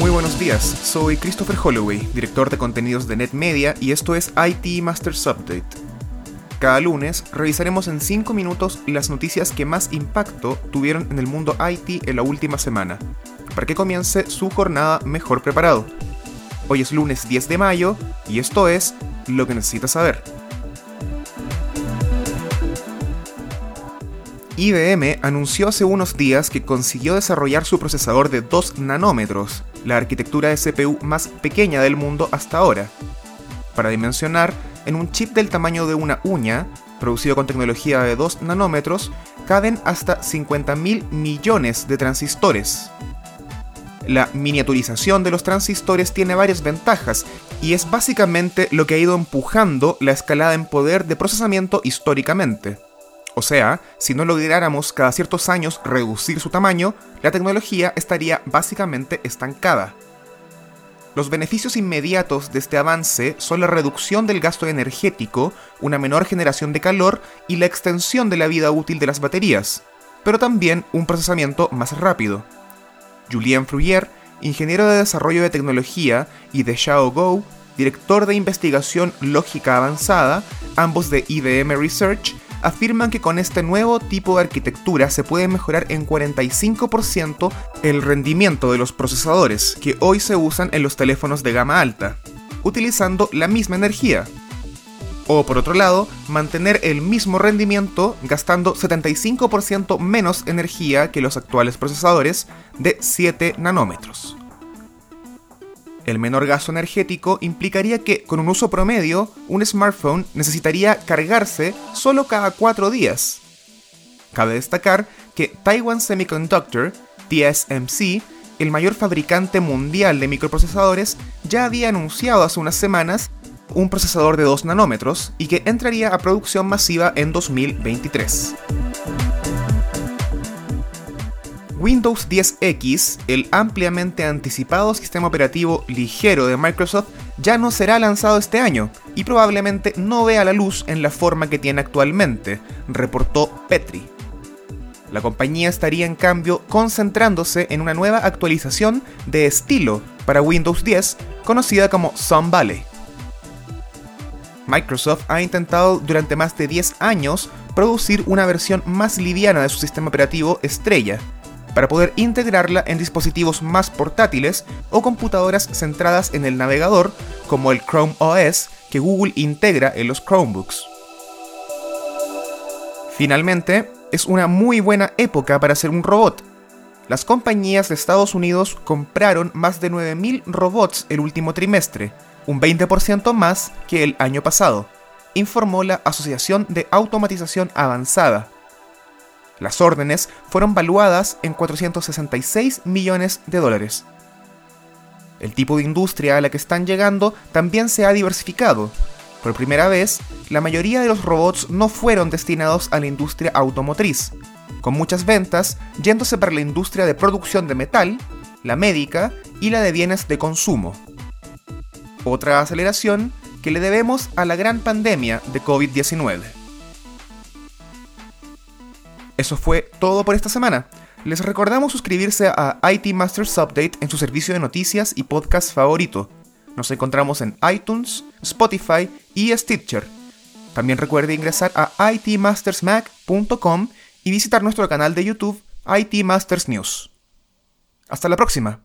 buenos días. Soy Christopher Holloway, director de contenidos de NetMedia y esto es IT Masters Update. Cada lunes revisaremos en 5 minutos las noticias que más impacto tuvieron en el mundo IT en la última semana, para que comience su jornada mejor preparado. Hoy es lunes 10 de mayo y esto es lo que necesitas saber. IBM anunció hace unos días que consiguió desarrollar su procesador de 2 nanómetros, la arquitectura de CPU más pequeña del mundo hasta ahora. Para dimensionar, en un chip del tamaño de una uña, producido con tecnología de 2 nanómetros, caben hasta 50.000 millones de transistores. La miniaturización de los transistores tiene varias ventajas y es básicamente lo que ha ido empujando la escalada en poder de procesamiento históricamente. O sea, si no lográramos cada ciertos años reducir su tamaño, la tecnología estaría básicamente estancada. Los beneficios inmediatos de este avance son la reducción del gasto energético, una menor generación de calor y la extensión de la vida útil de las baterías, pero también un procesamiento más rápido. Julien Fruyer, ingeniero de desarrollo de tecnología, y de Xiao Gou, director de investigación lógica avanzada, ambos de IBM Research, afirman que con este nuevo tipo de arquitectura se puede mejorar en 45% el rendimiento de los procesadores que hoy se usan en los teléfonos de gama alta, utilizando la misma energía. O por otro lado, mantener el mismo rendimiento gastando 75% menos energía que los actuales procesadores de 7 nanómetros. El menor gasto energético implicaría que, con un uso promedio, un smartphone necesitaría cargarse solo cada 4 días. Cabe destacar que Taiwan Semiconductor, TSMC, el mayor fabricante mundial de microprocesadores, ya había anunciado hace unas semanas un procesador de 2 nanómetros y que entraría a producción masiva en 2023. Windows 10X, el ampliamente anticipado sistema operativo ligero de Microsoft, ya no será lanzado este año y probablemente no vea la luz en la forma que tiene actualmente, reportó Petri. La compañía estaría en cambio concentrándose en una nueva actualización de estilo para Windows 10 conocida como Sun Valley. Microsoft ha intentado durante más de 10 años producir una versión más liviana de su sistema operativo estrella, para poder integrarla en dispositivos más portátiles o computadoras centradas en el navegador, como el Chrome OS que Google integra en los Chromebooks. Finalmente, es una muy buena época para ser un robot. Las compañías de Estados Unidos compraron más de 9.000 robots el último trimestre, un 20% más que el año pasado, informó la Asociación de Automatización Avanzada, las órdenes fueron valuadas en 466 millones de dólares. El tipo de industria a la que están llegando también se ha diversificado. Por primera vez, la mayoría de los robots no fueron destinados a la industria automotriz, con muchas ventas yéndose para la industria de producción de metal, la médica y la de bienes de consumo. Otra aceleración que le debemos a la gran pandemia de COVID-19. Eso fue todo por esta semana. Les recordamos suscribirse a IT Masters Update en su servicio de noticias y podcast favorito. Nos encontramos en iTunes, Spotify y Stitcher. También recuerde ingresar a itmastersmac.com y visitar nuestro canal de YouTube IT Masters News. Hasta la próxima.